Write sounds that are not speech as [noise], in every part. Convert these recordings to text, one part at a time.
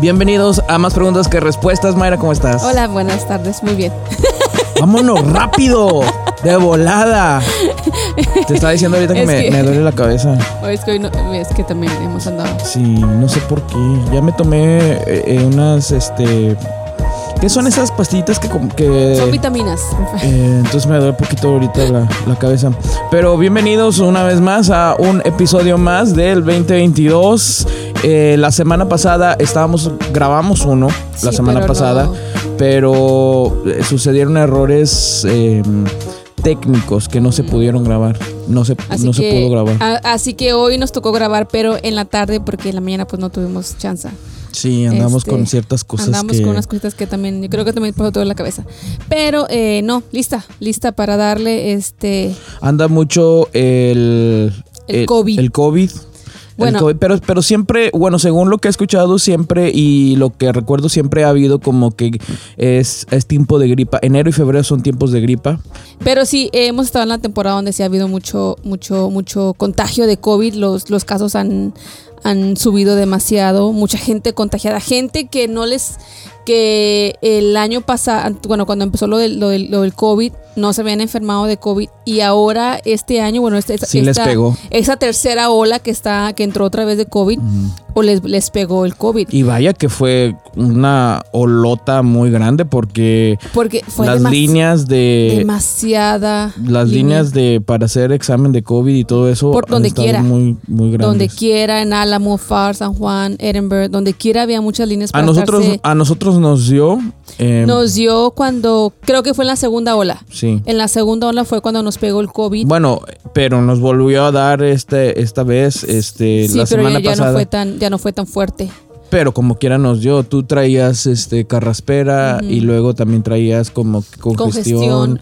Bienvenidos a Más Preguntas que Respuestas. Mayra, ¿cómo estás? Hola, buenas tardes, muy bien. [laughs] Vámonos rápido, de volada. Te estaba diciendo ahorita que, me, que- me duele la cabeza. [laughs] Hoy es que, hoy no- es que también hemos andado. Sí, no sé por qué. Ya me tomé eh, eh, unas, este... ¿Qué son esas pastillitas que... que Son vitaminas. [laughs] Eh, entonces me duele un poquito ahorita la, la cabeza. Pero bienvenidos una vez más a un episodio más del 2022. Eh, la semana pasada estábamos, grabamos uno, la semana pero pasada, no- pero eh, sucedieron errores eh, técnicos que no se pudieron grabar. No se, Así no se pudo grabar. a- así que hoy nos tocó grabar, pero en la tarde, porque en la mañana pues no tuvimos chance. Sí, andamos este, con ciertas cosas Andamos que... con unas cositas que también, yo creo que también pasó todo en la cabeza. Pero eh, no, lista, lista para darle este. Anda mucho el... El COVID. El COVID. Bueno. COVID, pero, pero siempre, bueno, según lo que he escuchado siempre y lo que recuerdo siempre ha habido como que es, es tiempo de gripa. Enero y febrero son tiempos de gripa. Pero sí, eh, hemos estado en la temporada donde sí ha habido mucho, mucho, mucho contagio de COVID. Los, los casos han, han subido demasiado. Mucha gente contagiada. Gente que no les. que el año pasado, bueno, cuando empezó lo del, lo del, lo del COVID, no se habían enfermado de COVID. Y ahora, este año, bueno, este, Sí les esta- pegó. esa tercera ola que está, que entró otra vez de COVID, o les, les pegó el COVID. Y vaya que fue una olota muy grande porque Porque fue las líneas de... demasiada. Las línea. líneas de para hacer examen de COVID y todo eso Por donde quiera. muy muy grandes. Donde quiera, en Álamo, Far, San Juan, Edinburgh, donde quiera había muchas líneas a nosotros a nosotros nos dio eh, Nos dio cuando, creo que fue en la segunda ola. sí. En la segunda ola fue cuando nos pegó el COVID. Bueno, pero nos volvió a dar este esta vez este sí, la pero semana ya, ya pasada. no fue tan, ya no fue tan fuerte. Pero como quiera nos dio, tú traías este carraspera y luego también traías como congestión, Congestión.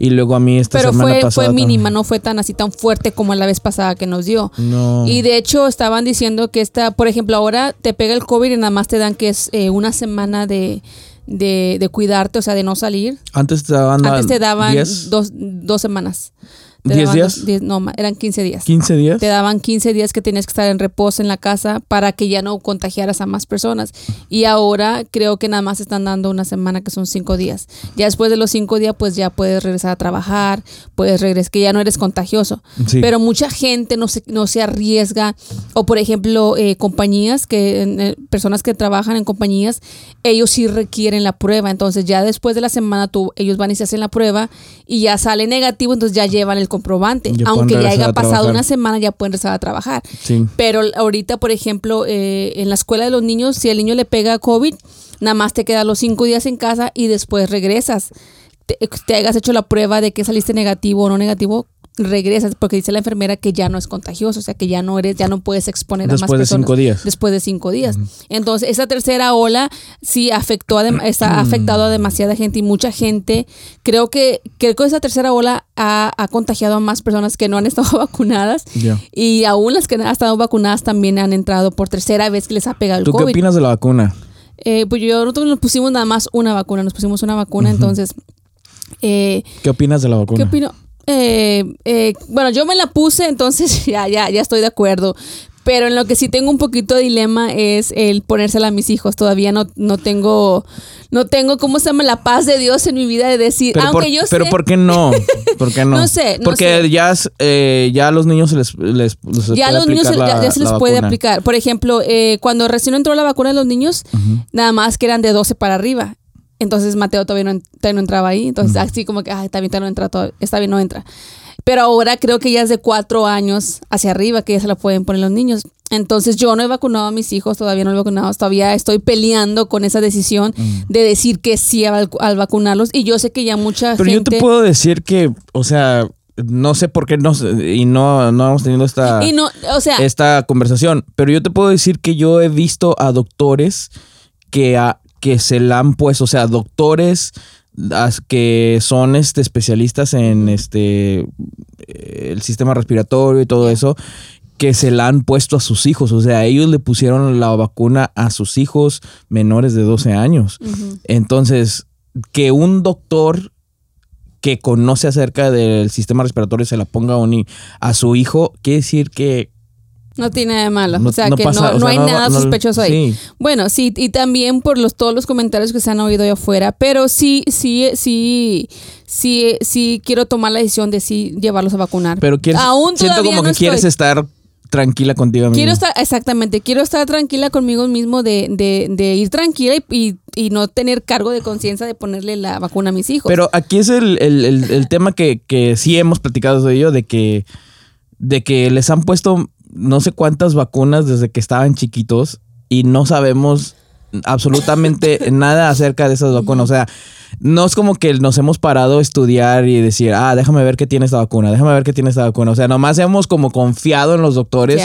y luego a mí esta Pero semana fue, pasada fue mínima, no fue tan así tan fuerte como la vez pasada que nos dio. No. Y de hecho estaban diciendo que esta, por ejemplo, ahora te pega el COVID y nada más te dan que es eh, una semana de, de, de cuidarte, o sea, de no salir. Antes te daban Antes te daban 10, dos, dos semanas. Te 10 daban días? dos- diez- no, ma- eran 15 días. 15 días. Te daban 15 días que tenías que estar en reposo en la casa para que ya no contagiaras a más personas. Y ahora creo que nada más están dando una semana que son 5 días. Ya después de los 5 días pues ya puedes regresar a trabajar, puedes regresar, que ya no eres contagioso. Sí. Pero mucha gente no se, no se arriesga. O por ejemplo, eh, compañías, que eh, personas que trabajan en compañías, ellos sí requieren la prueba. Entonces ya después de la semana tú, ellos van y se hacen la prueba y ya sale negativo, entonces ya llevan el comprobante. Ya Aunque ya haya pasado una semana, ya pueden regresar a trabajar. Sí. Pero ahorita, por ejemplo, eh, en la escuela de los niños, si el niño le pega COVID, nada más te quedas los cinco días en casa y después regresas. Te, te hayas hecho la prueba de que saliste negativo o no negativo, regresas porque dice la enfermera que ya no es contagioso, o sea que ya no eres, ya no puedes exponer a más Después de personas. cinco días. Después de cinco días. Entonces, esa tercera ola sí afectó a [clears throat] está, ha afectado a demasiada gente y mucha gente. Creo que, creo que esa tercera ola ha, ha contagiado a más personas que no han [laughs] estado vacunadas. Ya. Y aún las que han estado vacunadas también han entrado por tercera vez que les ha pegado el ¿Tú qué COVID. opinas de la vacuna? Eh, pues yo nosotros nos pusimos nada más una vacuna, nos pusimos una vacuna, entonces, eh, ¿Qué opinas de la vacuna? ¿qué opino? Eh, eh, bueno, yo me la puse, entonces [laughs] ya, ya, ya estoy de acuerdo. Pero en lo que sí tengo un poquito de dilema es el ponérsela a mis hijos. Todavía no, no tengo, no tengo, ¿cómo se llama? La paz de Dios en mi vida de decir, Pero, aunque por, yo pero sé. ¿por qué no? [laughs] ¿Por qué no? No sé, no Porque sé. ya eh, ya a los niños se les, les, les ya a puede los niños se- aplicar ya, la- ya se les puede vacuna. aplicar. Por ejemplo, eh, cuando recién entró la vacuna de los niños, nada más que eran de 12 para arriba. Entonces Mateo todavía no, todavía no entraba ahí. Entonces así como que, ay, está bien, todavía no entra, todavía- está bien, no entra. Pero ahora creo que ya es de cuatro años hacia arriba que ya se la pueden poner los niños. Entonces yo no he vacunado a mis hijos, todavía no he vacunado, todavía estoy peleando con esa decisión de decir que sí al, al vacunarlos. Y yo sé que ya mucha Pero yo te puedo decir que, o sea, no sé por qué no, y no, no hemos tenido esta, Y no, o sea, esta conversación, pero yo te puedo decir que yo he visto a doctores que, a- que se la han puesto, o sea, doctores que son este, especialistas en este eh, el sistema respiratorio y todo eso, que se la han puesto a sus hijos. O sea, ellos le pusieron la vacuna a sus hijos menores de 12 años. Entonces, que un doctor que conoce acerca del sistema respiratorio se la ponga a, un a su hijo, quiere decir que No tiene nada de malo. No- o sea, no que pasa- no, o no sea, hay nada sospechoso ahí. sí. Bueno, sí, y también por los todos los comentarios que se han oído allá afuera, pero sí, sí, sí, sí, sí quiero tomar la decisión de sí llevarlos a vacunar. Pero quieres, Aún siento como no que quieres estoy. estar tranquila contigo misma. Quiero estar, exactamente, quiero estar tranquila conmigo mismo de, de, de ir tranquila y, y, y no tener cargo de conciencia de ponerle la vacuna a mis hijos. Pero aquí es el, el- el- el tema que, que sí hemos platicado de ello, de que, de que les han puesto no sé cuántas vacunas desde que estaban chiquitos y no sabemos absolutamente [laughs] nada acerca de esas vacunas. O sea, no es como que nos hemos parado a estudiar y decir, ah, déjame ver qué tiene esta vacuna, déjame ver qué tiene esta vacuna. O sea, nomás hemos como confiado en los doctores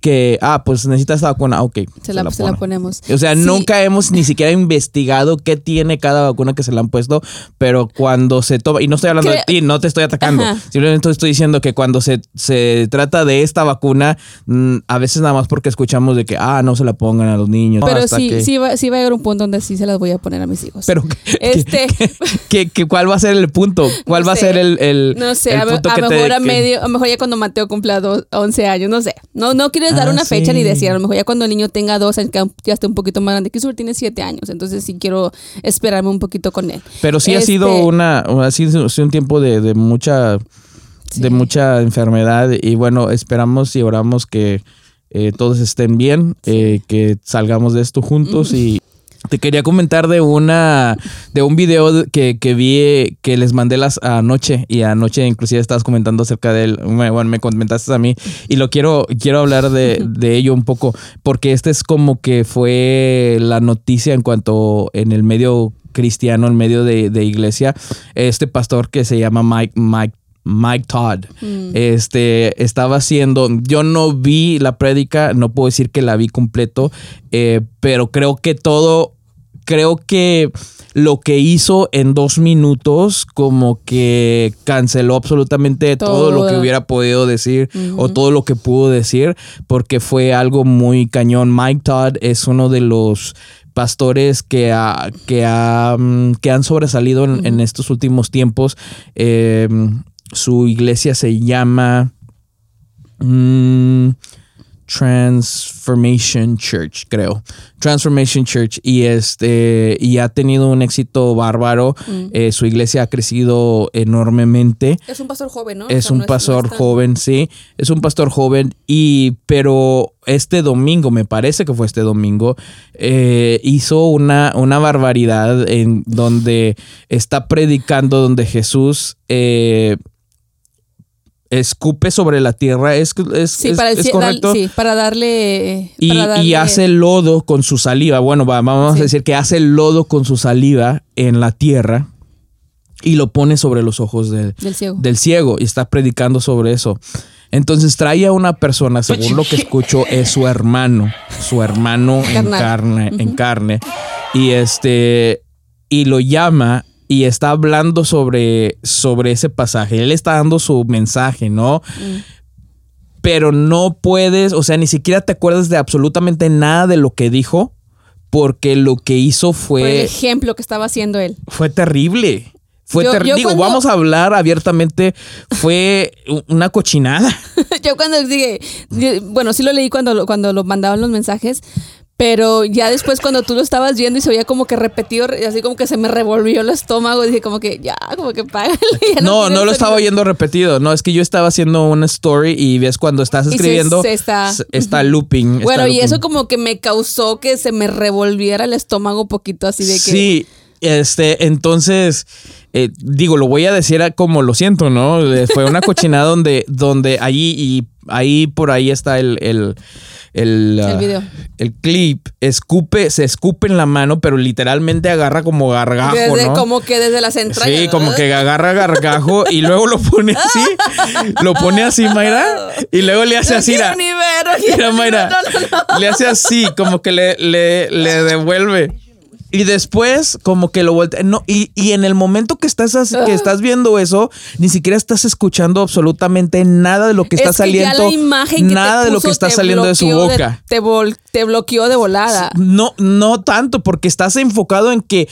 que, ah, pues necesita esta vacuna, ok. se, la, se la pone. ponemos. O sea, Sí. nunca hemos ni siquiera investigado qué tiene cada vacuna que se le han puesto, pero cuando se toma, y no estoy hablando de ti, no te estoy atacando, Ajá. simplemente estoy diciendo que cuando se, se trata de esta vacuna, mm, a veces nada más porque escuchamos de que, ah, no se la pongan a los niños. Pero sí, que- sí, va, sí va a llegar un punto donde sí se las voy a poner a mis hijos. Pero, Este- ¿qué- [laughs] qué- qué- cuál va a ser el punto? ¿Cuál No va sé. a ser el, el No sé, el a, punto a que te- mejor a medio, a lo mejor ya cuando Mateo cumpla do- 11 años, no sé. No, no quieres dar Ah, una fecha ni decir, a lo mejor ya cuando el niño tenga dos años, que ya esté un poquito más grande, que sobre tiene 7 años, entonces sí quiero esperarme un poquito con él. Pero sí ha sido Este- una, ha sido, un tiempo de, de mucha, Sí. de mucha enfermedad y bueno, esperamos y oramos que eh, todos estén bien, eh, que salgamos de esto juntos y te quería comentar de una, de un video que, que vi que les mandé las anoche y anoche inclusive estabas comentando acerca de él, bueno, me comentaste a mí y lo quiero, quiero hablar de, [laughs] de ello un poco porque este es como que fue la noticia en cuanto en el medio cristiano, en medio de, de iglesia, este pastor que se llama Mike, Mike, Mike Todd, Mm. este, estaba haciendo, yo no vi la prédica, no puedo decir que la vi completo, eh, pero creo que todo, creo que lo que hizo en dos minutos como que canceló absolutamente todo, lo que hubiera podido decir o todo lo que pudo decir porque fue algo muy cañón. Mike Todd es uno de los pastores que, ha- que, ha, mm, que han sobresalido en, en estos últimos tiempos. Eh, su iglesia se llama mm, Transformation Church, creo. Transformation Church. Y este. Y ha tenido un éxito bárbaro. Mm. Eh, su iglesia ha crecido enormemente. Es un pastor joven, ¿no? O Es sea, un no pastor joven, sí. Es un pastor joven. Y, pero este domingo, me parece que fue este domingo, eh, hizo una, una barbaridad en donde está predicando, donde Jesús eh, escupe sobre la tierra. ¿Es, es, Sí, es- para, el es correcto? dal- sí, para darle. Y, para y darle- hace lodo con su saliva. Bueno, va- vamos Sí. a decir que hace lodo con su saliva en la tierra y lo pone sobre los ojos de, Del ciego. del ciego y está predicando sobre eso. Entonces trae a una persona, según lo que [laughs] escucho, es su hermano, su hermano en carne, en carne. Y este, y lo llama y está hablando sobre, sobre ese pasaje. Él está dando su mensaje, ¿no? Mm. Pero no puedes, o sea, ni siquiera te acuerdas de absolutamente nada de lo que dijo, porque lo que hizo Por el fue, ejemplo que estaba haciendo él. fue terrible. Fue Yo- terrible. yo Digo, cuando- vamos a hablar abiertamente. Fue una cochinada. [laughs] Yo cuando dije, bueno, sí lo leí cuando, cuando lo mandaban los mensajes, pero ya después cuando tú lo estabas viendo y se oía como que repetido, re- así como que se me revolvió el estómago, dije como que ya, como que págale. [laughs] ya No, no lo estaba oyendo repetido. No, es que yo estaba haciendo una story y ves cuando estás se- escribiendo. se está- looping. está Bueno, y eso como que me causó que se me revolviera el estómago un poquito así de que... Sí, este, entonces, eh, digo, lo voy a decir como lo siento, ¿no? Eh, Fue una cochinada [laughs] donde, donde ahí y ahí por ahí está el, el, el, ah, video. el clip, escupe, se escupe en la mano, pero literalmente agarra como gargajo, desde, ¿no? como que desde las entrañas. Sí, como que agarra gargajo y luego lo pone así, lo pone así, Mayra, y luego le hace así, Mira, Mayra, no, no. le hace así, como que le, le, le devuelve. Y después, como que lo voltea. No, y, y en el momento que estás, que estás viendo eso, ni siquiera estás escuchando absolutamente nada de lo que está Es que ya saliendo. la imagen que nada te de lo que está te saliendo de su boca. te, vol- te bloqueó de volada. No, no tanto, porque estás enfocado en que.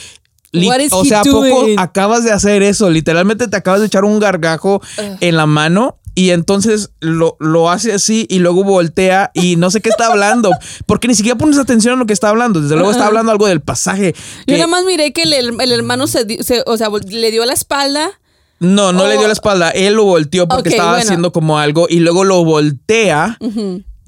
o sea, ¿a poco acabas de hacer eso? Literalmente te acabas de echar un gargajo en la mano y entonces lo, lo hace así y luego voltea y no sé qué está hablando, porque ni siquiera pones atención a lo que está hablando. Desde luego está hablando algo del pasaje. Yo nada más miré que el, el hermano se, o sea, le dio la espalda. No, no le dio Oh. la espalda. Él lo volteó porque estaba bueno. haciendo como algo y luego lo voltea.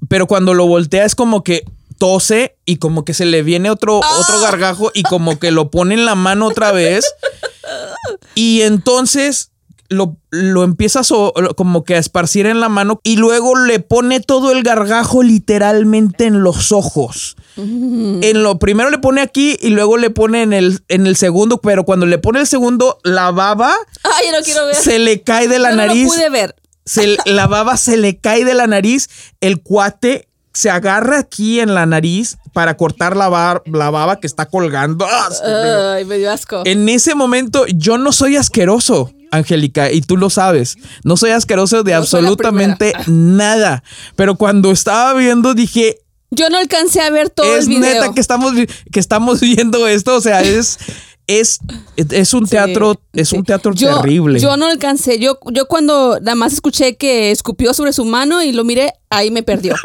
Pero cuando lo voltea es como que tose y como que se le viene otro, Ah. otro gargajo y como que lo pone en la mano otra vez. [laughs] Y entonces lo, lo empieza so- como que a esparcir en la mano y luego le pone todo el gargajo literalmente en los ojos. En lo primero le pone aquí y luego le pone en el, en el segundo, pero cuando le pone el segundo, la baba Ay, yo no quiero ver. se le cae de la Yo no nariz. lo pude ver. Se, la baba se le cae de la nariz. El cuate se agarra aquí en la nariz para cortar la, bar- la baba que está colgando. ¡Ah! Ay, me dio asco. En ese momento, yo no soy asqueroso, Angélica, y tú lo sabes. No soy asqueroso de absolutamente primera. nada. Pero cuando estaba viendo, dije, Yo no alcancé a ver todo es el video. neta que estamos, que estamos [laughs] viendo esto. O sea, es, es, es un Sí, teatro, es sí. un teatro Yo- terrible. Yo no alcancé. Yo, yo cuando nada más escuché que escupió sobre su mano y lo miré, ahí me perdió.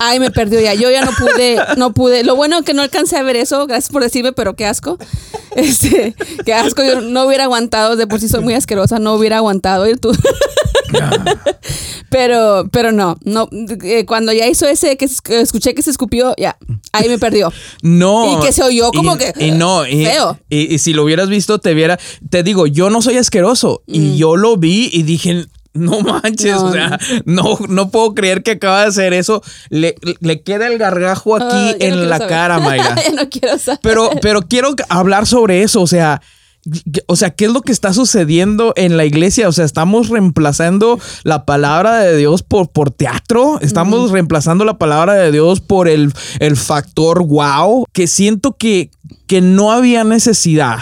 Ahí me perdió ya. Yo ya no pude, no pude. Lo bueno que no alcancé a ver eso, gracias por decirme, pero qué asco. Este, qué asco. Yo no hubiera aguantado, de por sí soy muy asquerosa, no hubiera aguantado ir tú. Pero, pero no, no. eh, cuando ya hizo ese que es- escuché que se escupió, ya, ahí me perdió. No. Y que se oyó como y- que, Y no, y, feo. Y, y si lo hubieras visto, te viera. Te digo, yo no soy asqueroso. Y yo lo vi y dije. No manches. No, o sea, no, no puedo creer que acaba de hacer eso. Le, le queda el gargajo aquí no en la saber. cara, [laughs] Mayra. no quiero saber. Pero, pero quiero hablar sobre eso, o sea, o sea, ¿qué es lo que está sucediendo en la iglesia? O sea, estamos reemplazando la palabra de Dios por, por teatro, estamos reemplazando la palabra de Dios por el, el factor wow, que siento que, que no había necesidad.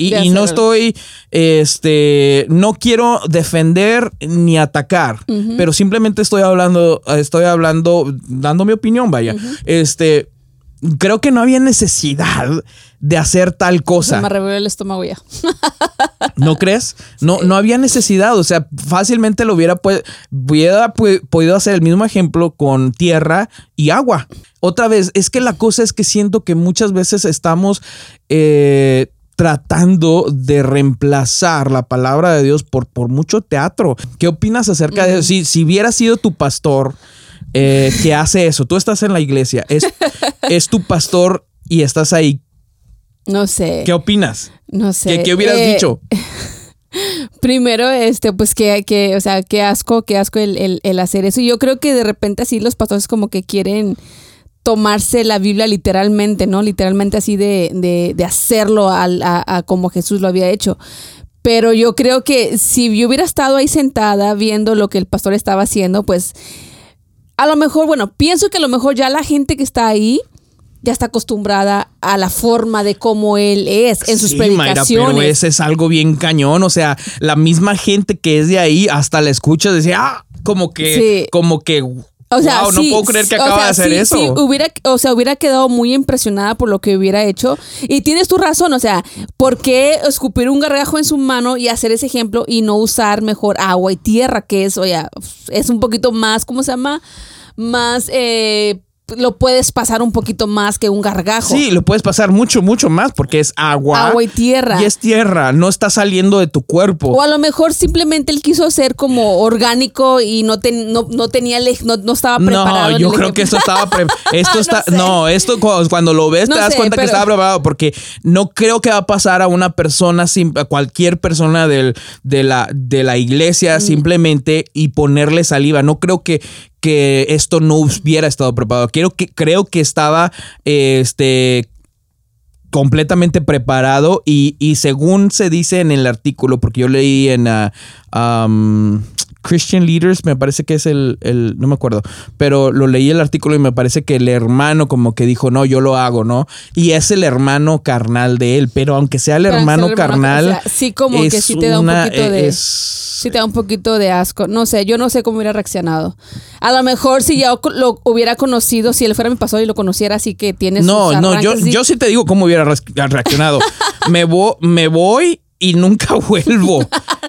Y, no estoy, este, no quiero defender ni atacar, pero simplemente estoy hablando, estoy hablando, dando mi opinión, vaya. Este, creo que no había necesidad de hacer tal cosa. me revolvió el estómago ya. [laughs] ¿No crees? No, no había necesidad. O sea, fácilmente lo hubiera, hubiera podido hacer el mismo ejemplo con tierra y agua. Otra vez, es que la cosa es que siento que muchas veces estamos eh, tratando de reemplazar la palabra de Dios por, por mucho teatro. ¿Qué opinas acerca de eso? Si, si hubiera sido tu pastor eh, que hace eso, tú estás en la iglesia, es, [laughs] es tu pastor y estás ahí, No sé. ¿qué opinas? No sé. ¿Qué, qué hubieras Eh, dicho? [laughs] Primero, este, pues que, que, o sea, qué asco, qué asco el, el- el hacer eso. Y yo creo que de repente así los pastores como que quieren tomarse la Biblia literalmente, ¿no? Literalmente así de, de, de hacerlo al- a, a como Jesús lo había hecho. Pero yo creo que si yo hubiera estado ahí sentada viendo lo que el pastor estaba haciendo, pues a lo mejor, bueno, pienso que a lo mejor ya la gente que está ahí ya está acostumbrada a la forma de cómo él es en sus Sí, Mayra, predicaciones. pero ese es algo bien cañón. O sea, la misma gente que es de ahí hasta la escucha decía, ah, como que, Sí. como que, O sea, wow, no sí, puedo creer que o acaba sea, de hacer sí, eso. sí, hubiera, o sea, hubiera quedado muy impresionada por lo que hubiera hecho. Y tienes tu razón, o sea, ¿por qué escupir un gargajo en su mano y hacer ese ejemplo y no usar mejor agua y tierra, que es, oye, es un poquito más, ¿cómo se llama? Más, eh, lo puedes pasar un poquito más que un gargajo. Sí, lo puedes pasar mucho, mucho más porque es agua. Agua y tierra. Y es tierra, no está saliendo de tu cuerpo. O a lo mejor simplemente él quiso ser como orgánico y no, ten- no, no tenía, no, no estaba preparado. No, yo creo ejemplo. que esto estaba [laughs] esto No está sé. no, esto cu- cuando lo ves te das sé, cuenta que estaba preparado porque no creo que va a pasar a una persona a cualquier persona del, de la de la iglesia Mm. simplemente y ponerle saliva. No creo que que esto no hubiera estado preparado. Quiero que creo que estaba este completamente preparado y, y según se dice en el artículo, porque yo leí en ah, Christian Leaders, me parece que es el, el- no me acuerdo, pero lo leí el artículo y me parece que el hermano como que dijo, no, yo lo hago, ¿no? Y es el hermano carnal de él, pero aunque sea el hermano carnal, o sea, sí como que sí te da un poquito de- es- Sí te da un poquito de asco. No sé, yo no sé cómo hubiera reaccionado. A lo mejor si ya lo hubiera conocido, si él fuera mi pastor y lo conociera, así que tiene sus No, no, yo, yo sí te digo cómo hubiera reaccionado. [laughs] me, vo- me voy y nunca [laughs] vuelvo.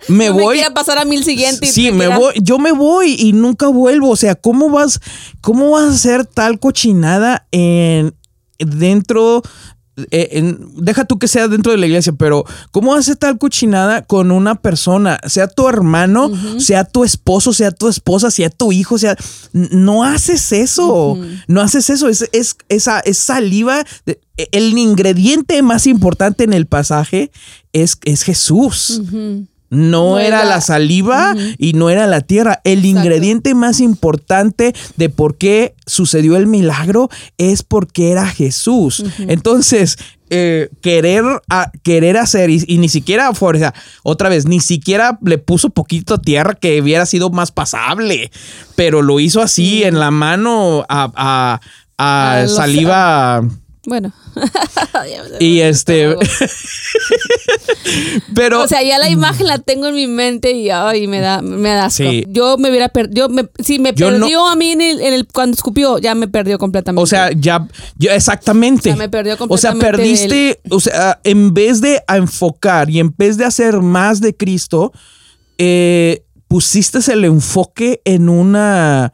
Me No voy. Me quiera pasar a mil siguiente. y Sí, me voy, yo me voy y nunca vuelvo. O sea, ¿cómo vas, cómo vas a hacer tal cochinada en dentro? Eh, en- deja tú que sea dentro de la iglesia, pero ¿cómo hacer tal cochinada con una persona? Sea tu hermano, sea tu esposo, sea tu esposa, sea tu hijo, sea. No haces eso. No haces eso. Es, es- esa, es saliva. de- el ingrediente más importante en el pasaje es, es Jesús. Ujú. No, No era era- la saliva y no era la tierra. El Exacto. ingrediente más importante de por qué sucedió el milagro es porque era Jesús. Entonces, eh, querer, a- querer hacer y, y ni siquiera, o sea, otra vez, ni siquiera le puso poquito tierra que hubiera sido más pasable, pero lo hizo así en la mano a, a- a A los- saliva. Bueno. [laughs] Y este, [laughs] pero O sea, ya la imagen la tengo en mi mente y ay, me da, me da asco. Sí. Yo me hubiera perdido. Si me Yo no- perdió a mí en el, en el- cuando escupió, ya me perdió completamente. O sea, ya, ya exactamente. O sea, me perdió O sea, completamente perdiste, o sea, en vez de enfocar y en vez de hacer más de Cristo, eh, pusiste el enfoque en una,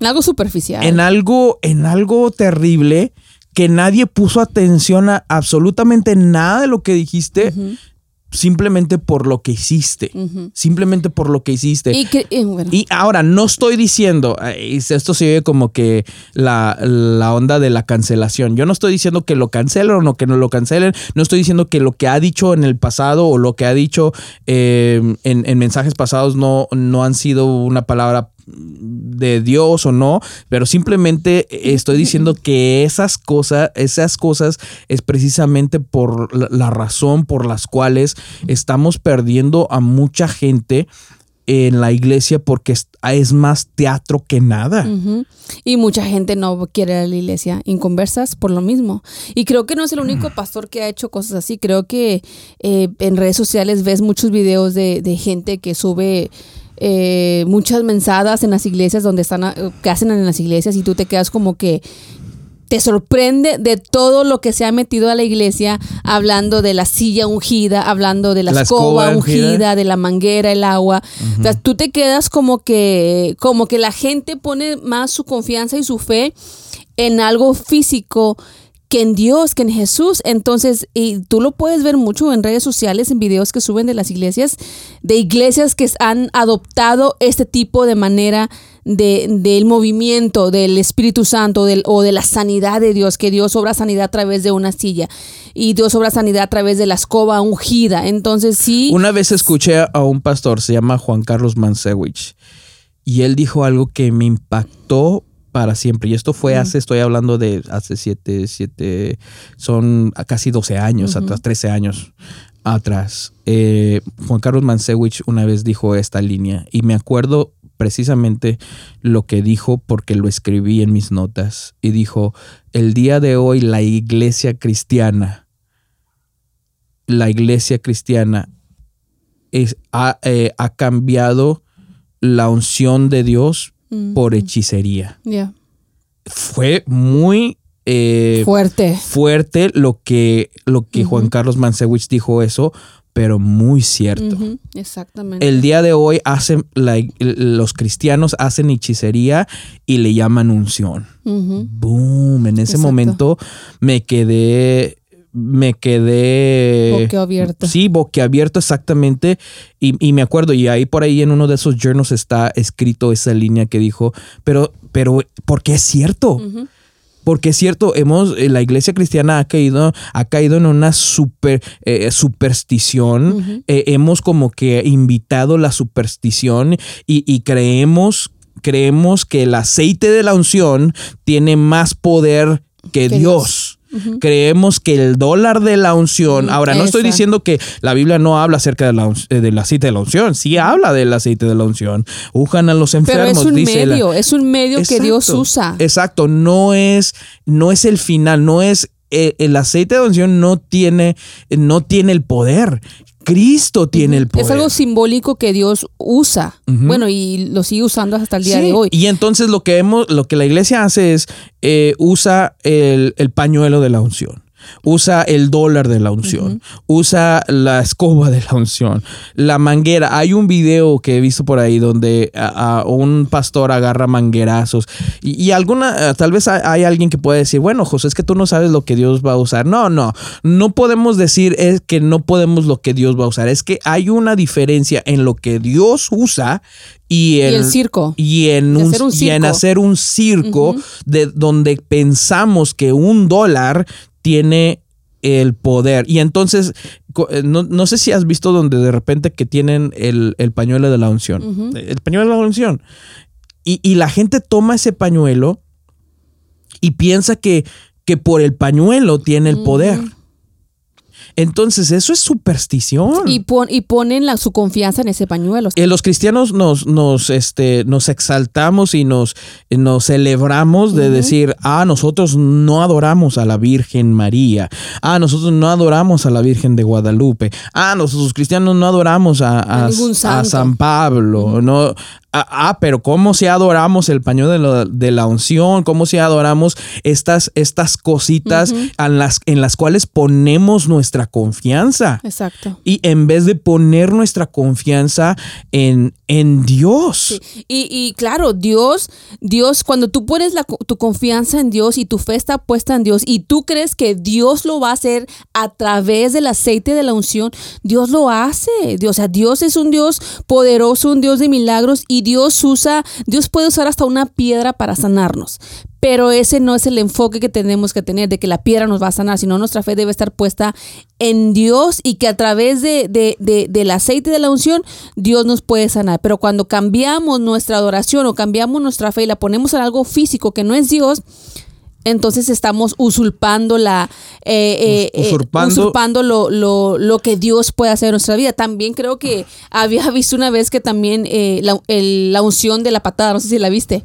algo superficial. en algo, en algo terrible que nadie puso atención a absolutamente nada de lo que dijiste. Simplemente por lo que hiciste. Simplemente por lo que hiciste. y que, y bueno, Y ahora, no estoy diciendo, eh, esto se oye como que la, la onda de la cancelación. Yo no estoy diciendo que lo cancelen o que no lo cancelen. No estoy diciendo que lo que ha dicho en el pasado o lo que ha dicho eh, en, en mensajes pasados no, no han sido una palabra de Dios o no, pero simplemente estoy diciendo que esas cosas, esas cosas es precisamente por la, razón por las cuales estamos perdiendo a mucha gente en la iglesia porque es, más teatro que nada. Y mucha gente no quiere ir a la iglesia inconversas por lo mismo. Y creo que no es el único [clears throat] pastor que ha hecho cosas así. Creo que eh, en redes sociales ves muchos videos de, de gente que sube eh, muchas mensadas en las iglesias donde están, a- que hacen en las iglesias y tú te quedas como que te sorprende de todo lo que se ha metido a la iglesia, hablando de la silla ungida, hablando de la, La escoba, escoba ungida. ungida, de la manguera, el agua. O sea, tú te quedas como que, como que la gente pone más su confianza y su fe en algo físico que en Dios, que en Jesús. Entonces, y tú lo puedes ver mucho en redes sociales, en videos que suben de las iglesias, de iglesias que han adoptado este tipo de manera de, del movimiento del Espíritu Santo o de la sanidad de Dios, que Dios obra sanidad a través de una silla y Dios obra sanidad a través de la escoba ungida. Entonces, sí. Una vez escuché a un pastor, se llama Juan Carlos Mansewich, y él dijo algo que me impactó para siempre. Y esto fue hace, estoy hablando de hace siete, siete, son casi 12 años atrás, 13 años atrás. Eh, Juan Carlos Mansewich una vez dijo esta línea y me acuerdo precisamente lo que dijo porque lo escribí en mis notas y dijo, el día de hoy la iglesia cristiana, la iglesia cristiana es- ha, eh, ha cambiado la unción de Dios Mm, por hechicería. Fue muy eh, Fuerte. fuerte lo que, lo que Juan Carlos Mansewich dijo eso, pero muy cierto. Exactamente. El día de hoy hacen la- los cristianos hacen hechicería y le llaman unción. Boom. En ese Exacto. momento me quedé. Me quedé. Boquiabierto. Sí, boquiabierto exactamente. Y, y me acuerdo, y ahí por ahí en uno de esos journals está escrito esa línea que dijo, pero, pero, ¿por qué es cierto? Porque es cierto, hemos, eh, la iglesia cristiana ha caído, ha caído en una super, eh, superstición. Eh, hemos como que invitado la superstición y, y creemos, creemos que el aceite de la unción tiene más poder que, Que Dios. Creemos que el dólar de la unción. Mm, Ahora, no estoy diciendo que la Biblia no habla acerca de la eh, del aceite de la unción. Sí habla del aceite de la unción. Ujan a los Pero enfermos, es un dice la- medio, es un medio que Dios usa. Exacto, no es, no es el final, no es eh, el aceite de unción no tiene, no tiene el poder. Cristo tiene el poder. Es algo simbólico que Dios usa. Bueno, y lo sigue usando hasta el día Sí, de hoy. Y entonces lo que hemos, lo que la iglesia hace es eh, usa el, el pañuelo de la unción. Usa el dólar de la unción, usa la escoba de la unción, la manguera. Hay un video que he visto por ahí donde a, a un pastor agarra manguerazos y, y alguna, eh, tal vez hay, alguien que puede decir, bueno, José, es que tú no sabes lo que Dios va a usar. No, no, no podemos decir es que no podemos lo que Dios va a usar. Es que hay una diferencia en lo que Dios usa y, en, el circo. Y en, De un- hacer un y en circo. hacer un circo de donde pensamos que un dólar tiene el poder. Y entonces, eh, no, no sé si has visto donde de repente que tienen el, el pañuelo de la unción. Ujú. El pañuelo de la unción. Y, y la gente toma ese pañuelo y piensa que, que por el pañuelo tiene el poder. Entonces, eso es superstición. Y, pon- y ponen la- su confianza en ese pañuelo. Eh, los cristianos nos, nos, este, nos exaltamos y nos, nos celebramos de decir, ah, nosotros no adoramos a la Virgen María, ah, nosotros no adoramos a la Virgen de Guadalupe, ah, nosotros los cristianos no adoramos a, a- A. San Pablo, no. Ah, ah, pero ¿cómo si adoramos el pañuelo de la, de la unción? ¿Cómo si adoramos estas, estas cositas en, las, en las cuales ponemos nuestra confianza? Exacto. Y en vez de poner nuestra confianza en, en Dios. Sí. Y, y claro, Dios, Dios, cuando tú pones la tu confianza en Dios y tu fe está puesta en Dios y tú crees que Dios lo va a hacer a través del aceite de la unción, Dios lo hace. Dios, o sea, Dios es un Dios poderoso, un Dios de milagros Dios usa, Dios puede usar hasta una piedra para sanarnos. Pero ese no es el enfoque que tenemos que tener de que la piedra nos va a sanar, sino nuestra fe debe estar puesta en Dios y que a través de, de- de- del aceite de la unción Dios nos puede sanar. Pero cuando cambiamos nuestra adoración o cambiamos nuestra fe y la ponemos en algo físico que no es Dios, entonces estamos usurpando la eh, eh, eh, Usurpando- usurpando lo, lo- lo que Dios puede hacer en nuestra vida. También creo que había visto una vez que también eh, la, el- la unción de la patada, no sé si la viste.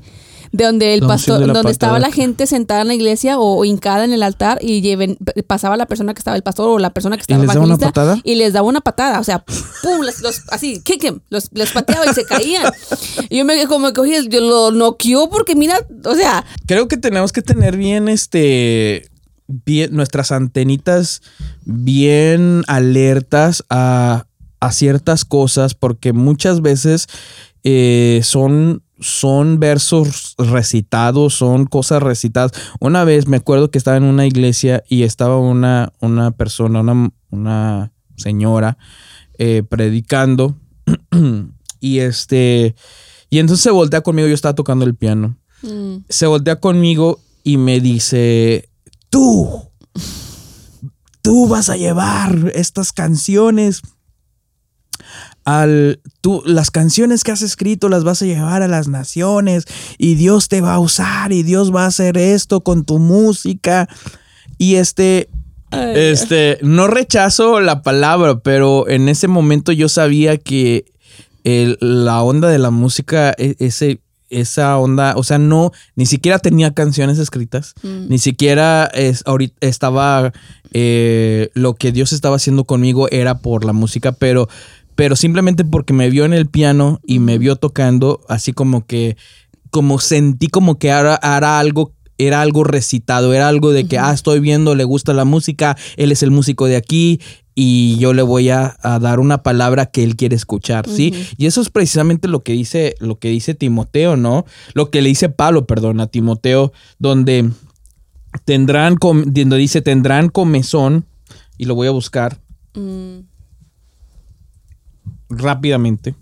De donde el pastor, donde estaba la gente sentada en la iglesia o, o hincada en el altar y lleven, pasaba la persona que estaba el pastor o la persona que estaba les daba una evangelista patada? y les daba una patada, o sea, pum, los- así, kick him, los, les pateaba y se caían. Y yo me como que oye, yo lo noqueó porque mira, o sea, Creo que tenemos que tener bien este. Bien, nuestras antenitas bien alertas a, a ciertas cosas, porque muchas veces eh, son, son versos recitados, son cosas recitadas. Una vez me acuerdo que estaba en una iglesia y estaba una, una persona, una, una señora, eh, predicando. [clears throat] y este. Y entonces se voltea conmigo, yo estaba tocando el piano. mm, Se voltea conmigo y me dice: Tú, tú vas a llevar estas canciones al tú las canciones que has escrito las vas a llevar a las naciones y Dios te va a usar y Dios va a hacer esto con tu música. Y este ay, este, no rechazo la palabra, pero en ese momento yo sabía que el- la onda de la música, e- ese, esa onda, o sea, no, ni siquiera tenía canciones escritas, mm, ni siquiera es, ahorita estaba, eh, lo que Dios estaba haciendo conmigo era por la música, pero, pero simplemente porque me vio en el piano y me vio tocando, así como que, como sentí como que ahora era algo era algo recitado, era algo de que, ah, estoy viendo, le gusta la música, él es el músico de aquí y yo le voy a, a dar una palabra que él quiere escuchar, ¿sí? Y eso es precisamente lo que dice, lo que dice Timoteo, ¿no? Lo que le dice Pablo, perdón, a Timoteo, donde tendrán, com- donde dice, tendrán comezón, y lo voy a buscar mm, rápidamente.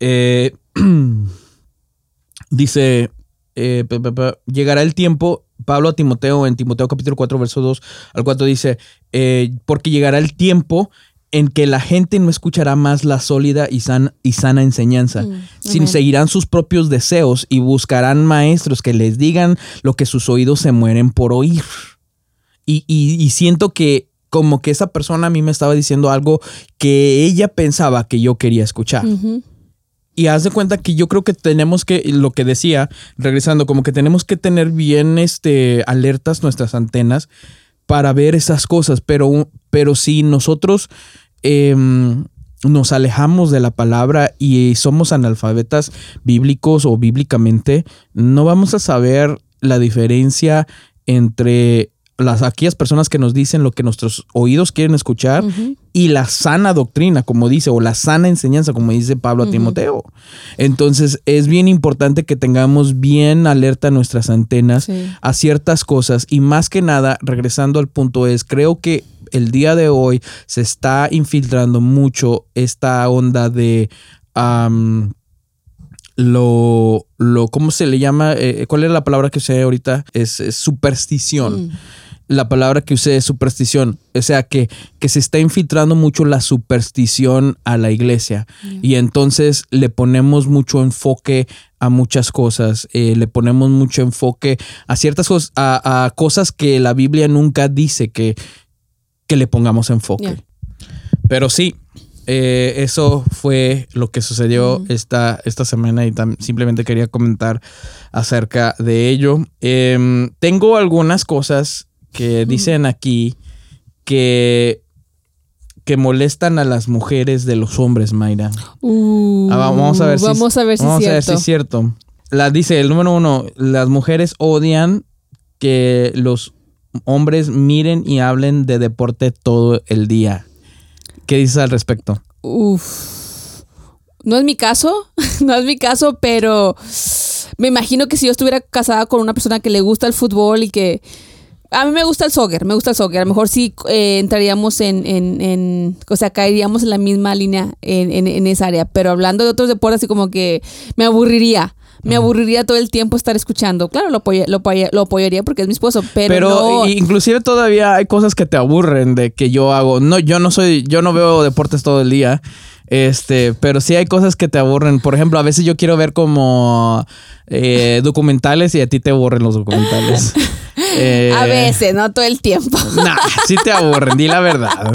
Eh, [clears throat] dice, eh, llegará el tiempo, Pablo a Timoteo, en Timoteo capítulo 4, verso 2 al 4 dice, eh, porque llegará el tiempo en que la gente no escuchará más la sólida y, san- y sana enseñanza, Mm, sino seguirán sus propios deseos y buscarán maestros que les digan lo que sus oídos se mueren por oír. Y, y- y siento que como que esa persona a mí me estaba diciendo algo que ella pensaba que yo quería escuchar. Y haz de cuenta que yo creo que tenemos que, lo que decía, regresando, como que tenemos que tener bien este, alertas nuestras antenas para ver esas cosas. Pero, pero si nosotros em, nos alejamos de la palabra y somos analfabetas bíblicos o bíblicamente, no vamos a saber la diferencia entre las aquellas personas que nos dicen lo que nuestros oídos quieren escuchar y la sana doctrina, como dice, o la sana enseñanza, como dice Pablo a Timoteo. Entonces es bien importante que tengamos bien alerta nuestras antenas a ciertas cosas y más que nada, regresando al punto es, creo que el día de hoy se está infiltrando mucho esta onda de lo, lo, ¿cómo se le llama? Eh, ¿Cuál es la palabra que usé ahorita? Es, superstición. Mm. La palabra que usé es superstición. O sea, que, que se está infiltrando mucho la superstición a la iglesia. Y entonces le ponemos mucho enfoque a muchas cosas. Eh, le ponemos mucho enfoque a ciertas cosas, a, cosas que la Biblia nunca dice que, que le pongamos enfoque. Pero sí, eh, eso fue lo que sucedió esta, esta semana y simplemente quería comentar acerca de ello. Em, tengo algunas cosas que dicen aquí que, que molestan a las mujeres de los hombres, Mayra. Uh, ah, vamos a ver si, vamos a ver si, vamos a ver si es cierto. La, dice el número uno, las mujeres odian que los hombres miren y hablen de deporte todo el día. ¿Qué dices al respecto? Uf. No es mi caso, [laughs] no es mi caso, pero me imagino que si yo estuviera casada con una persona que le gusta el fútbol y que... A mí me gusta el soccer, me gusta el soccer. A lo mejor sí eh, entraríamos en, en, O sea, caeríamos en la misma línea en, en, esa área. Pero hablando de otros deportes, así como que me aburriría me aburriría todo el tiempo estar escuchando. Claro, lo, lo, apoyaría porque es mi esposo, pero, pero inclusive todavía hay cosas que te aburren de que yo hago. No, yo no soy, yo no veo deportes todo el día. Este, pero sí hay cosas que te aburren. Por ejemplo, a veces yo quiero ver como eh, documentales y a ti te aburren los documentales. [laughs] Eh, a veces, no todo el tiempo. [laughs] Nah, sí te aburren, di la verdad.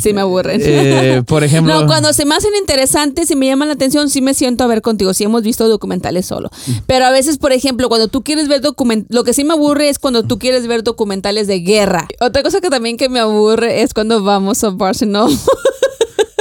Sí me aburren. Eh, por ejemplo. No, cuando se me hacen interesantes y me llaman la atención, sí me siento a ver contigo. Sí hemos visto documentales solo. Pero a veces, por ejemplo, cuando tú quieres ver documentales, lo que sí me aburre es cuando tú quieres ver documentales de guerra. Otra cosa que también que me aburre es cuando vamos a Barcelona.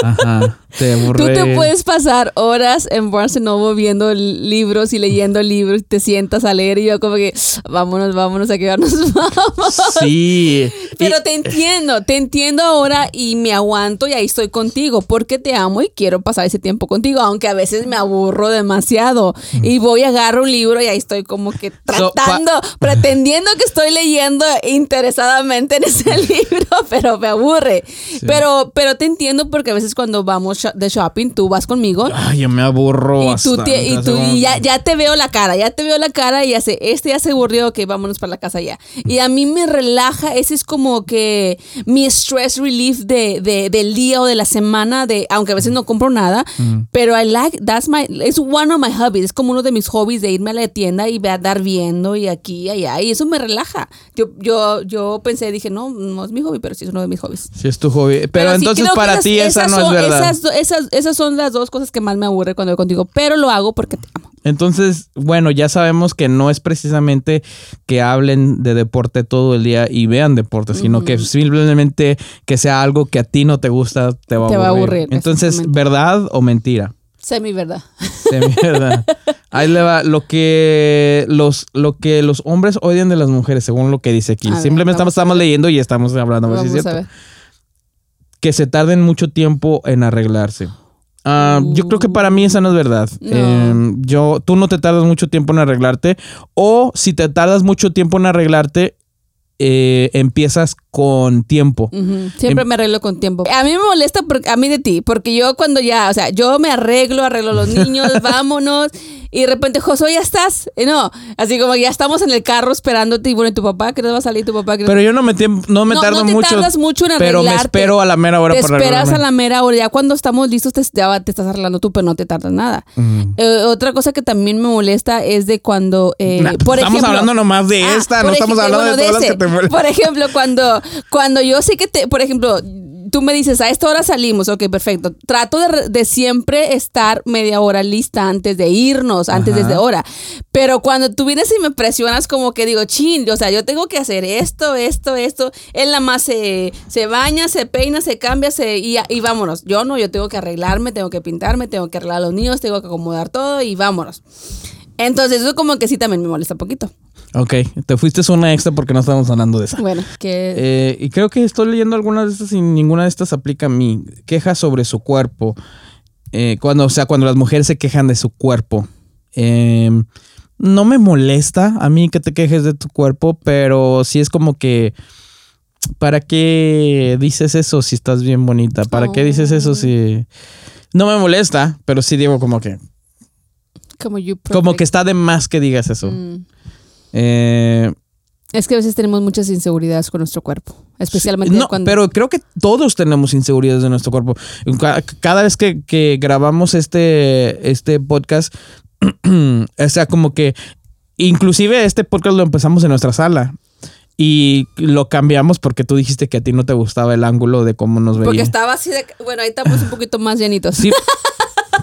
Ajá. Te Tú te puedes pasar horas en Barnes Noble viendo libros y leyendo libros y te sientas a leer y yo como que vámonos, vámonos a quedarnos [laughs] vamos. Sí. Pero te entiendo, te entiendo ahora y me aguanto y ahí estoy contigo porque te amo y quiero pasar ese tiempo contigo, aunque a veces me aburro demasiado y voy a agarrar un libro y ahí estoy como que tratando, pretendiendo que estoy leyendo interesadamente en ese [laughs] libro, pero me aburre. Pero pero te entiendo porque a veces cuando vamos de shopping, tú vas conmigo. Ay, yo me aburro. Y tú, y, tú y ya, ya, te veo la cara, ya te veo la cara y ya sé, este ya se aburrió, ok, vámonos para la casa ya. Y a mí me relaja, ese es como que mi stress relief de, de, del día o de la semana, de, aunque a veces no compro nada, mm. pero I like, that's my, es one of my hobbies, es como uno de mis hobbies de irme a la tienda y dar viendo y aquí y allá, y eso me relaja. Yo, yo, yo pensé, dije, no, no es mi hobby, pero sí es uno de mis hobbies. Sí es tu hobby, pero, entonces para ti esa no es verdad esas, esas son las dos cosas que más me aburre cuando voy contigo, pero lo hago porque te amo. Entonces, bueno, ya sabemos que no es precisamente que hablen de deporte todo el día y vean deporte, sino que simplemente que sea algo que a ti no te gusta, te va, a, aburrir. Entonces, ¿verdad o mentira? Semi verdad. Semi verdad. [laughs] Ahí le va lo que los lo que los hombres odian de las mujeres, según lo que dice aquí. Simplemente estamos, leyendo y estamos hablando. A ver si es cierto que se tarden mucho tiempo en arreglarse. Ah, yo creo que para mí esa no es verdad. Em, yo, tú no te tardas mucho tiempo en arreglarte. O si te tardas mucho tiempo en arreglarte, eh, empiezas con tiempo. Siempre em me arreglo con tiempo. A mí me molesta a mí de ti, porque yo cuando ya, o sea, yo me arreglo, arreglo a los niños, [laughs] vámonos y de repente, Josué, ¿ya estás? no, así como ya estamos en el carro esperándote y bueno, tu papá, que no va a salir tu papá? Pero yo no me, no me tardo no te mucho. tardas mucho en Pero me espero a la mera hora te esperas a la mera hora. Ya cuando estamos listos te, ya te estás arreglando tú, pero no te tardas nada. Eh, otra cosa que también me molesta es de cuando, eh, por estamos hablando nomás de ah, esta, no estamos hablando de todas las que te molestan. Por ejemplo, cuando, cuando yo sé que te, por ejemplo, tú me dices, a esta hora salimos, ok, perfecto. Trato de, siempre estar media hora lista antes de irnos, antes de esa hora. Pero cuando tú vienes y me presionas como que digo, chin, o sea, yo tengo que hacer esto, esto, esto. Él nada más se, se baña, se peina, se cambia se, y, y vámonos. Yo no, yo tengo que arreglarme, tengo que pintarme, tengo que arreglar a los niños, tengo que acomodar todo y vámonos. Entonces eso como que sí también me molesta un poquito. Ok, te fuiste una extra porque no estábamos hablando de esa. Bueno, que Eh, y creo que estoy leyendo algunas de estas y ninguna de estas aplica a mí. Quejas sobre su cuerpo. Eh, cuando, o sea, cuando las mujeres se quejan de su cuerpo. Eh, no me molesta a mí que te quejes de tu cuerpo, pero sí es como que. ¿Para qué dices eso si estás bien bonita? ¿Para qué dices eso si.? No me molesta, pero sí digo como que. como you Como que está de más que digas eso. Mm. Eh, Es que a veces tenemos muchas inseguridades con nuestro cuerpo, especialmente No, cuando pero creo que todos tenemos inseguridades de nuestro cuerpo. Ca- Cada vez que, que grabamos este, este podcast, [clears throat] o sea, como que inclusive este podcast lo empezamos en nuestra sala y lo cambiamos porque tú dijiste que a ti no te gustaba el ángulo de cómo nos porque veía. estaba así de bueno, ahí estamos un poquito más llenitos. Sí. [laughs]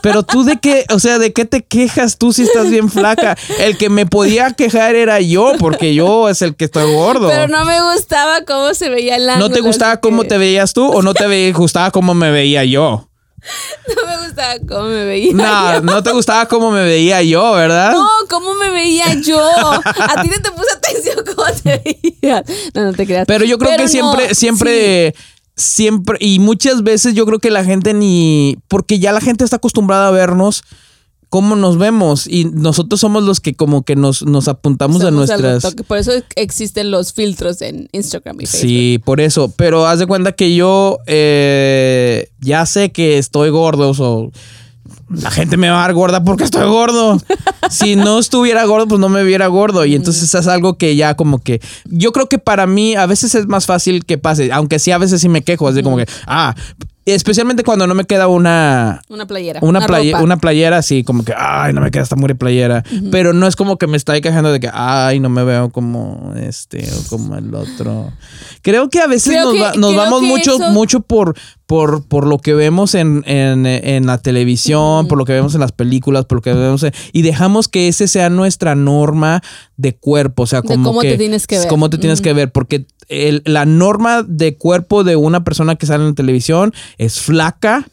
Pero tú de qué, o sea, ¿de qué te quejas tú si estás bien flaca? El que me podía quejar era yo, porque yo es el que estoy gordo. Pero no me gustaba cómo se veía el ángulo. ¿No te gustaba cómo que- te veías tú o no te gustaba cómo me veía yo? [laughs] No me gustaba cómo me veía. No, yo. no te gustaba cómo me veía yo, ¿verdad? No, ¿cómo me veía yo? A ti no te puse atención cómo te veías. No, no te creas. Pero yo creo Pero que no, siempre, siempre, y muchas veces yo creo que la gente ni, porque ya la gente está acostumbrada a vernos cómo nos vemos y nosotros somos los que como que nos, nos apuntamos a Somos nuestras... Por eso existen los filtros en Instagram y Facebook. Sí, por eso. Pero haz de cuenta que yo eh, ya sé que estoy gordo. O la gente me va a dar gorda porque estoy gordo. si no estuviera gordo, pues no me viera gordo. Y entonces es algo que ya como que... Yo creo que para mí a veces es más fácil que pase. Aunque sí a veces sí me quejo. Así como que... Ah, especialmente cuando no me queda una... Una playera. Una, playe- ropa. una playera así, como que, ay, no me queda esta mugre playera. Pero no es como que me estoy quejando de que, ay, no me veo como este o como el otro. Creo que a veces Creo nos, que- va- nos vamos mucho, eso- mucho por, por, por lo que vemos en, en, en la televisión, por lo que vemos en las películas, por lo que vemos en- y dejamos que ese sea nuestra norma de cuerpo. O sea, De como cómo que, te tienes que ver. Cómo te tienes que ver, porque el- la norma de cuerpo de una persona que sale en la televisión es flaca,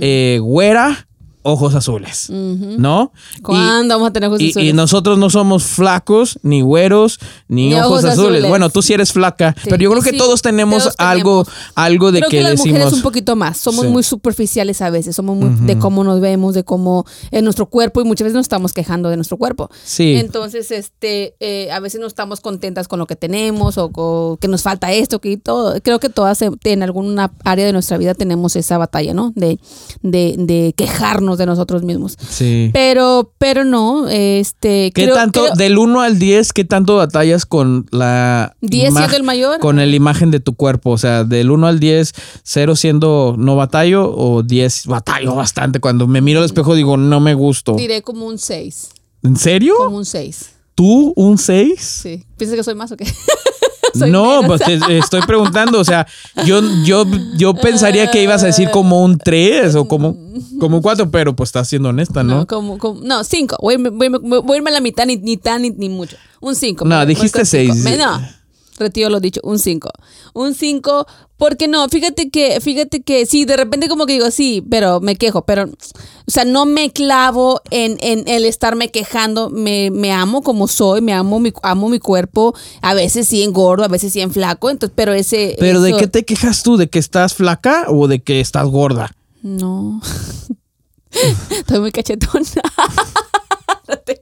eh, güera, ojos azules, ¿no? Y- ¿Cuándo vamos a tener ojos y, azules? y nosotros no somos flacos, ni güeros, ni, Ni ojos, ojos azules. azules. Bueno, tú sí eres flaca, Sí, pero yo creo y que sí, todos tenemos todos algo, tenemos. algo de Creo que, que, las decimos. mujeres un poquito más. Somos Sí. muy superficiales a veces. Somos muy de cómo nos vemos, de cómo es nuestro cuerpo y muchas veces nos estamos quejando de nuestro cuerpo. Sí. Entonces, este, eh, a veces no estamos contentas con lo que tenemos o co- que nos falta esto, que todo. Creo que todas en alguna área de nuestra vida tenemos esa batalla, ¿no? De, de, de quejarnos de nosotros mismos. Sí. Pero, pero no, este. ¿Qué creo- tanto, creo- del 1 al 10, qué tanto batallas con la 10 imag- siendo el mayor. con la imagen de tu cuerpo? O sea, del 1 al 10, 0 siendo no batallo o 10 batallo bastante. Cuando me miro al espejo digo, no me gusto. Diré como un 6. ¿En serio? Como un 6. ¿Tú un 6? Sí. ¿Piensas que soy más o qué? [laughs] Soy No, menos. pues te estoy preguntando, o sea, yo, yo, yo pensaría que ibas a decir como un 3 o como, como un 4, pero pues estás siendo honesta, ¿no? No, como, como, no, cinco. Voy, a irme- voy, irme- voy a irme a la mitad, ni, ni tan ni, ni mucho. Un cinco. No, me- voy dijiste con cinco. seis. Me- no, retiro lo dicho, un cinco. Un cinco, porque no, fíjate que, fíjate que sí, de repente como que digo, sí, pero me quejo, pero, o sea, no me clavo en, en el estarme quejando, me, me amo como soy, me amo mi, amo mi cuerpo, a veces sí en gordo, a veces sí en flaco, entonces, pero ese... Pero ¿de qué te quejas tú? ¿De que estás flaca o de que estás gorda? No. [laughs] Estoy muy cachetona. [laughs] no te.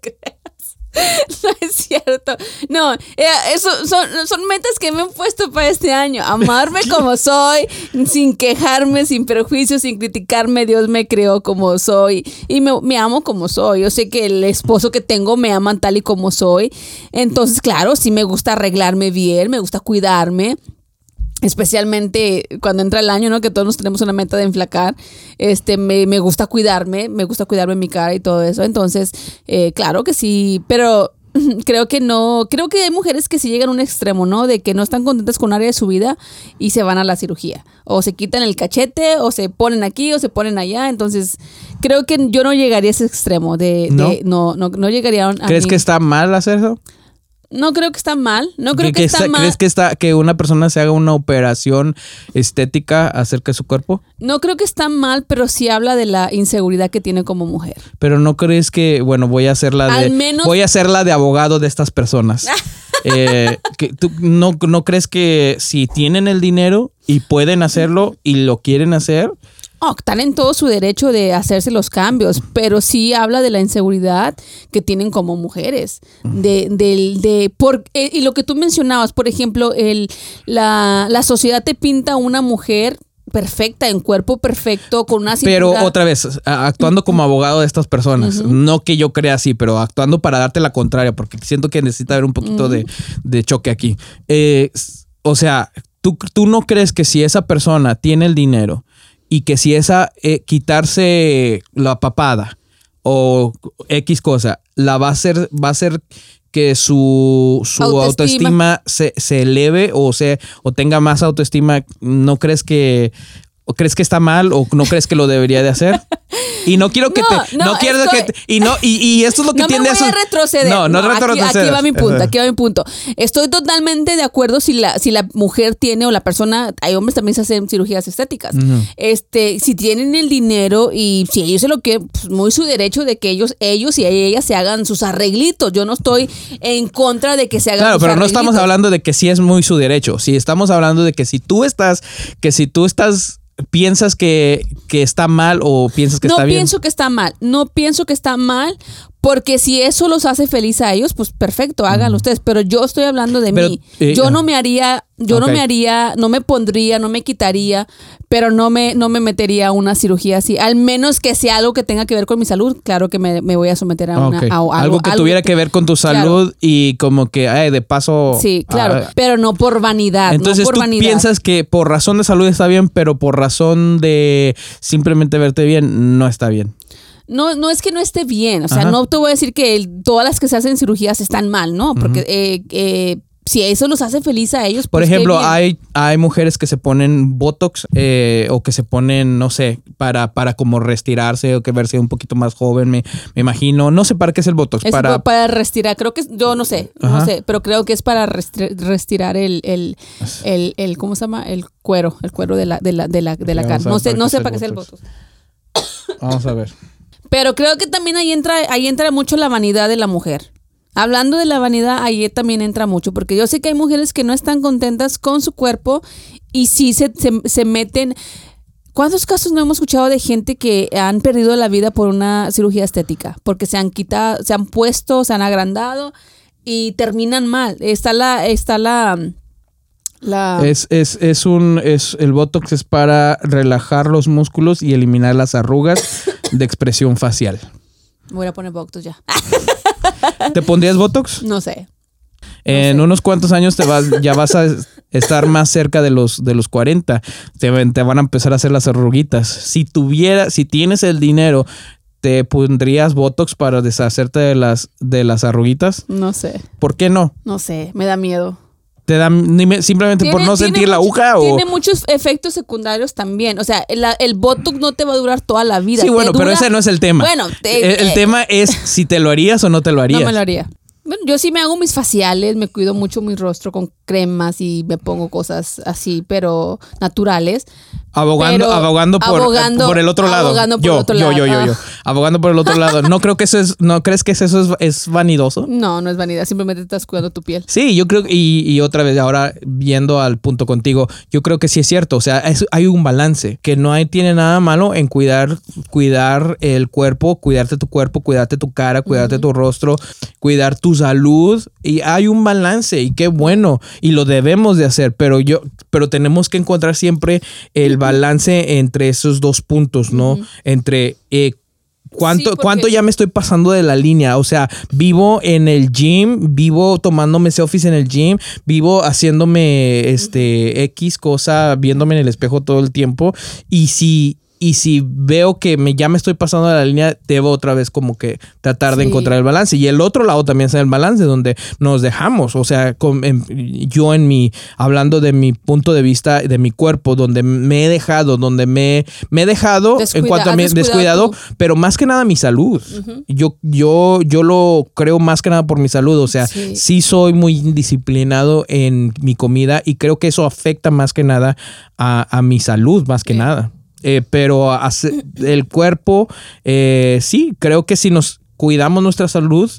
[laughs] No es cierto. No, eh, eso son, son metas que me han puesto para este año. Amarme como soy, sin quejarme, sin prejuicios, sin criticarme. Dios me creó como soy y me, me amo como soy. Yo sé que el esposo que tengo me aman tal y como soy. Entonces, claro, sí me gusta arreglarme bien, me gusta cuidarme especialmente cuando entra el año, ¿no? Que todos nos tenemos una meta de enflacar. Este, me, me gusta cuidarme, me gusta cuidarme mi cara y todo eso. Entonces, eh, claro que sí, pero [laughs] creo que no, creo que hay mujeres que sí llegan a un extremo, ¿no? De que no están contentas con un área de su vida y se van a la cirugía. O se quitan el cachete, o se ponen aquí, o se ponen allá. Entonces, creo que yo no llegaría a ese extremo de, ¿No? de- no, no, no llegaría a, a ¿Crees mí- que está mal hacer eso? No creo que está mal. No creo ¿Que- que, está, está- mal. ¿Crees que, está, que una persona se haga una operación estética acerca de su cuerpo? No creo que está mal, pero sí habla de la inseguridad que tiene como mujer. Pero no crees que, bueno, voy a hacer la de. Al menos- Voy a hacer la de abogado de estas personas. [laughs] Eh, que ¿Tú no, no crees que si tienen el dinero y pueden hacerlo y lo quieren hacer? Oh, están en todo su derecho de hacerse los cambios, pero sí habla de la inseguridad que tienen como mujeres. De, del- de, por, eh, y lo que tú mencionabas, por ejemplo, el, la, la sociedad te pinta una mujer perfecta, en cuerpo perfecto, con una Pero cintura- otra vez, actuando como abogado de estas personas. No que yo crea así, pero actuando para darte la contraria, porque siento que necesita haber un poquito de, de choque aquí. Eh, o sea, ¿tú, tú no crees que si esa persona tiene el dinero y que si esa eh, quitarse la papada o X cosa, la va a hacer, va a hacer que su, su Autoestima. autoestima, se, se eleve o, se, o tenga más autoestima, ¿no crees que o crees que está mal o no crees que lo debería de hacer? [laughs] Y no quiero que No, te no, no, quiero estoy- que te- y no y, y esto es lo [laughs] que no me tiende voy a a retroceder. No, no, aquí, retrocedas. aquí va mi punto, aquí va mi punto. Estoy totalmente de acuerdo si la, si la mujer tiene o la persona, hay hombres también se hacen cirugías estéticas. Este, si tienen el dinero y si ellos se lo que pues, muy su derecho de que ellos, ellos y ellas se hagan sus arreglitos. Yo no estoy en contra de que se hagan Claro, sus pero no estamos hablando de que sí es muy su derecho. Sí estamos hablando de que si tú estás, que si tú estás, piensas que, que está mal o piensas que no está bien. pienso que está mal, no pienso que está mal, porque si eso los hace feliz a ellos, pues perfecto, háganlo ustedes. Pero yo estoy hablando de Pero, mí. eh, yo no me haría, yo no me haría, no me pondría, no me quitaría, pero no me, no me metería a una cirugía así. Al menos que sea algo que tenga que ver con mi salud, claro que me, me voy a someter a una. A- a algo, que tuviera que ver con tu Claro. salud y como que ay, de paso. Sí, claro, ah, pero no por vanidad. entonces no por tú vanidad. piensas que por razón de salud está bien, pero por razón de simplemente verte bien no está bien. No, no es que no esté bien, o sea, Ajá. no te voy a decir que el- todas las que se hacen cirugías están mal, ¿no? Porque eh, eh, si eso los hace feliz a ellos, Por pues ejemplo, hay, hay mujeres que se ponen Botox eh, o que se ponen, no sé, para, para como restirarse o que verse un poquito más joven, me, me imagino. No sé para qué es el Botox. Es para, para, restirar, creo que yo no sé, no sé, pero creo que es para restirar el, el, el, el- ¿cómo se llama? El cuero, el cuero de la, de la, de la, de la carne. No sé, no sé para qué es el botox. Vamos a ver. Pero creo que también ahí entra, ahí entra mucho la vanidad de la mujer. Hablando de la vanidad, ahí también entra mucho, porque yo sé que hay mujeres que no están contentas con su cuerpo y sí se, se, se meten. ¿Cuántos casos no hemos escuchado de gente que han perdido la vida por una cirugía estética? Porque se han quitado, se han puesto, se han agrandado y terminan mal. Está la, está la, la Es, es, es un, es, el Botox es para relajar los músculos y eliminar las arrugas de expresión facial. voy a poner Botox ya. ¿Te pondrías Botox? No sé. En sé. unos cuantos años te vas, ya vas a estar más cerca de los, de los 40. Te, van- te van a empezar a hacer las arruguitas. Si tuviera, si tienes el dinero, ¿te pondrías Botox para deshacerte de las, de las arruguitas? No sé. ¿Por qué no? No sé. Me da miedo. ¿Te da ni me- simplemente por no sentir la aguja o...? Tiene muchos efectos secundarios también. O sea, el, el Botox no te va a durar toda la vida. Sí, bueno, pero ese no es el tema. Bueno, te- el, el eh, tema es si te lo harías o no te lo harías. No me lo haría. Bueno, yo sí me hago mis faciales, me cuido mucho mi rostro con cremas y me pongo cosas así, pero naturales. Abogando, Pero abogando, por, abogando- por el otro lado. abogando por yo, el otro yo, lado. yo, yo, yo. Ah. Abogando por el otro lado. No creo que eso es, no crees que eso es, es vanidoso. No, no es vanidad, simplemente estás cuidando tu piel. Sí, yo creo, y, y otra vez, ahora viendo al punto contigo, yo creo que sí es cierto. O sea, es- hay un balance, que no hay, tiene nada malo en cuidar, cuidar el cuerpo, cuidarte tu cuerpo, cuidarte tu cara, cuidarte tu rostro, cuidar tu salud. Y hay un balance, y qué bueno, y lo debemos de hacer, pero yo, pero tenemos que encontrar siempre el balance entre esos dos puntos, ¿no? Entre eh, ¿Cuánto, Sí, porque- ¿Cuánto ya me estoy pasando de la línea? O sea, vivo en el gym, vivo tomándome selfies en el gym, vivo haciéndome este X cosa, viéndome en el espejo todo el tiempo. Y si, y si veo que me, ya me estoy pasando de la línea, debo otra vez como que tratar de encontrar el balance. Y el otro lado también es el balance, donde nos dejamos. O sea, con- en- yo en mi, hablando de mi punto de vista, de mi cuerpo, donde me he dejado, donde me, me he dejado en cuanto a mi descuidado pero más que nada mi salud. yo, yo, yo lo creo más que nada por mi salud. O sea, Sí. sí soy muy indisciplinado en mi comida y creo que eso afecta más que nada a, a mi salud, más que Sí. nada. Eh, pero hace- el cuerpo, eh, sí, creo que si nos cuidamos nuestra salud,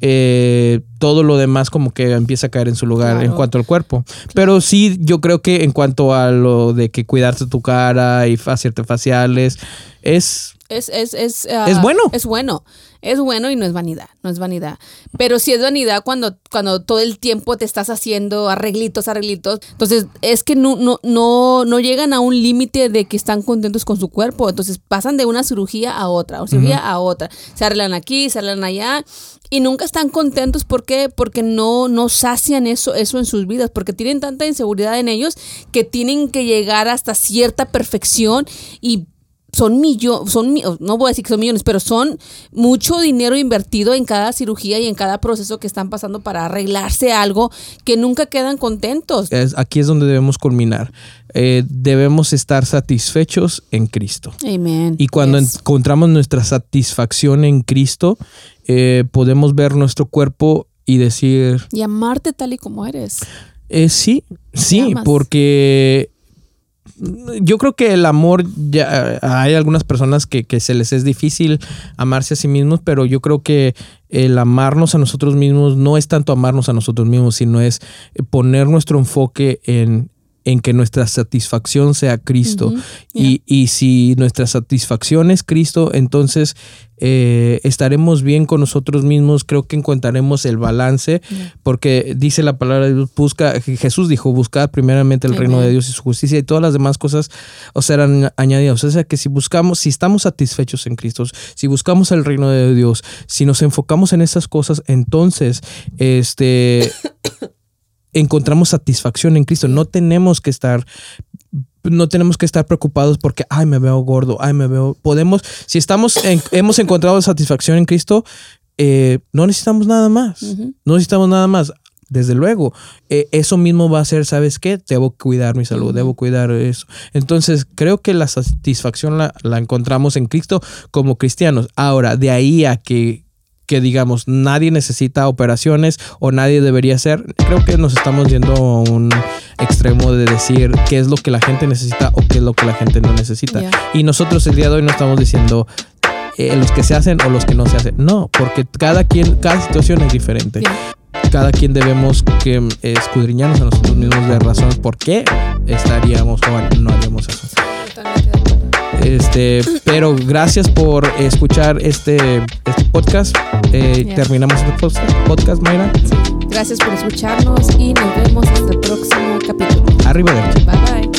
eh, todo lo demás como que empieza a caer en su lugar Claro. en cuanto al cuerpo. Pero sí, yo creo que en cuanto a lo de que cuidarte tu cara y hacerte faciales, es Es, es, es, ah, Es bueno. Es bueno. Es bueno y no es vanidad. No es vanidad. Pero sí es vanidad cuando, cuando todo el tiempo te estás haciendo arreglitos, arreglitos. Entonces, es que no, no, no, no llegan a un límite de que están contentos con su cuerpo. Entonces, pasan de una cirugía a otra, o cirugía a otra. Se arreglan aquí, se arreglan allá. Y nunca están contentos. ¿Por qué? Porque no, no sacian eso, eso en sus vidas. Porque tienen tanta inseguridad en ellos que tienen que llegar hasta cierta perfección y son millones, son, no voy a decir que son millones, pero son mucho dinero invertido en cada cirugía y en cada proceso que están pasando para arreglarse algo que nunca quedan contentos. es- aquí es donde debemos culminar. Eh, debemos estar satisfechos en Cristo. Amen. Y cuando Yes. encontramos nuestra satisfacción en Cristo, eh, podemos ver nuestro cuerpo y decir, Y amarte tal y como eres. eh, sí, sí, porque yo creo que el amor, ya hay algunas personas que, que se les es difícil amarse a sí mismos, pero yo creo que el amarnos a nosotros mismos no es tanto amarnos a nosotros mismos, sino es poner nuestro enfoque en, en que nuestra satisfacción sea Cristo. Y, y si nuestra satisfacción es Cristo, entonces eh, estaremos bien con nosotros mismos. Creo que encontraremos el balance, Yeah. porque dice la palabra de Dios, busca, Jesús dijo, buscad primeramente el reino de Dios y su justicia y todas las demás cosas os serán añadidas. O sea que si buscamos, si estamos satisfechos en Cristo, si buscamos el reino de Dios, si nos enfocamos en esas cosas, entonces, este... encontramos satisfacción en Cristo. No tenemos que estar no tenemos que estar preocupados porque ay me veo gordo, ay me veo. Podemos, si estamos en- hemos encontrado satisfacción en Cristo, eh, no necesitamos nada más. No necesitamos nada más. Desde luego, eh, eso mismo va a ser, ¿sabes qué? Debo cuidar mi salud, debo cuidar eso. Entonces, creo que la satisfacción la, la encontramos en Cristo como cristianos. Ahora, de ahí a que, que digamos, nadie necesita operaciones o nadie debería hacer, creo que nos estamos yendo a un extremo de decir qué es lo que la gente necesita o qué es lo que la gente no necesita. Yeah. Y nosotros el día de hoy no estamos diciendo eh, los que se hacen o los que no se hacen. No, porque cada quien, cada situación es diferente Yeah. cada quien debemos que mm, escudriñarnos a nosotros mismos de razones por qué estaríamos o no haríamos eso. Totalmente. Este, pero gracias por escuchar este, este podcast. Eh, Yeah. Terminamos este post- podcast, Mayra. Gracias por escucharnos y nos vemos hasta el próximo capítulo. Arriba de Bye bye.